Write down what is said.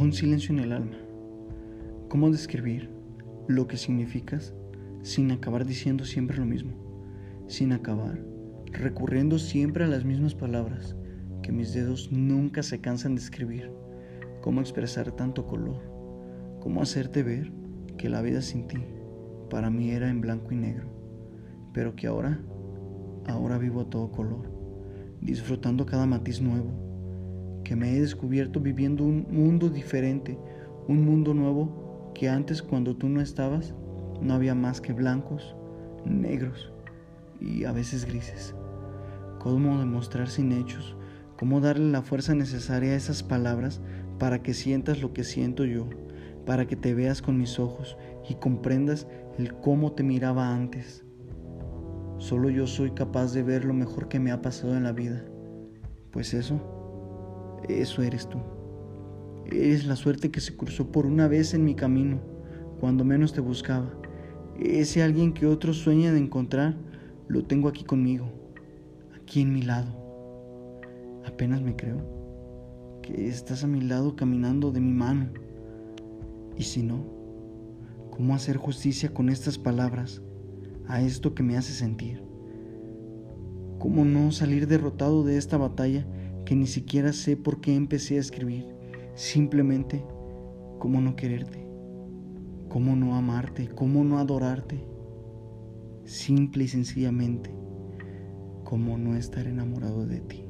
un silencio en el alma. ¿Cómo describir lo que significas sin acabar diciendo siempre lo mismo? Sin acabar recurriendo siempre a las mismas palabras que mis dedos nunca se cansan de escribir. ¿Cómo expresar tanto color? ¿Cómo hacerte ver que la vida sin ti para mí era en blanco y negro, pero que ahora, ahora vivo a todo color, disfrutando cada matiz nuevo, que me he descubierto viviendo un mundo diferente, un mundo nuevo que antes cuando tú no estabas no había más que blancos, negros y a veces grises. ¿Cómo demostrar sin hechos? ¿Cómo darle la fuerza necesaria a esas palabras para que sientas lo que siento yo? Para que te veas con mis ojos y comprendas el cómo te miraba antes. Solo yo soy capaz de ver lo mejor que me ha pasado en la vida. Pues eso, eso eres tú. Eres la suerte que se cruzó por una vez en mi camino, cuando menos te buscaba. Ese alguien que otros sueñan de encontrar, lo tengo aquí conmigo, aquí en mi lado. Apenas me creo que estás a mi lado caminando de mi mano. Y si no, ¿cómo hacer justicia con estas palabras? a esto que me hace sentir. ¿Cómo no salir derrotado de esta batalla que ni siquiera sé por qué empecé a escribir? Simplemente, ¿cómo no quererte? ¿Cómo no amarte? ¿Cómo no adorarte? Simple y sencillamente, ¿cómo no estar enamorado de ti?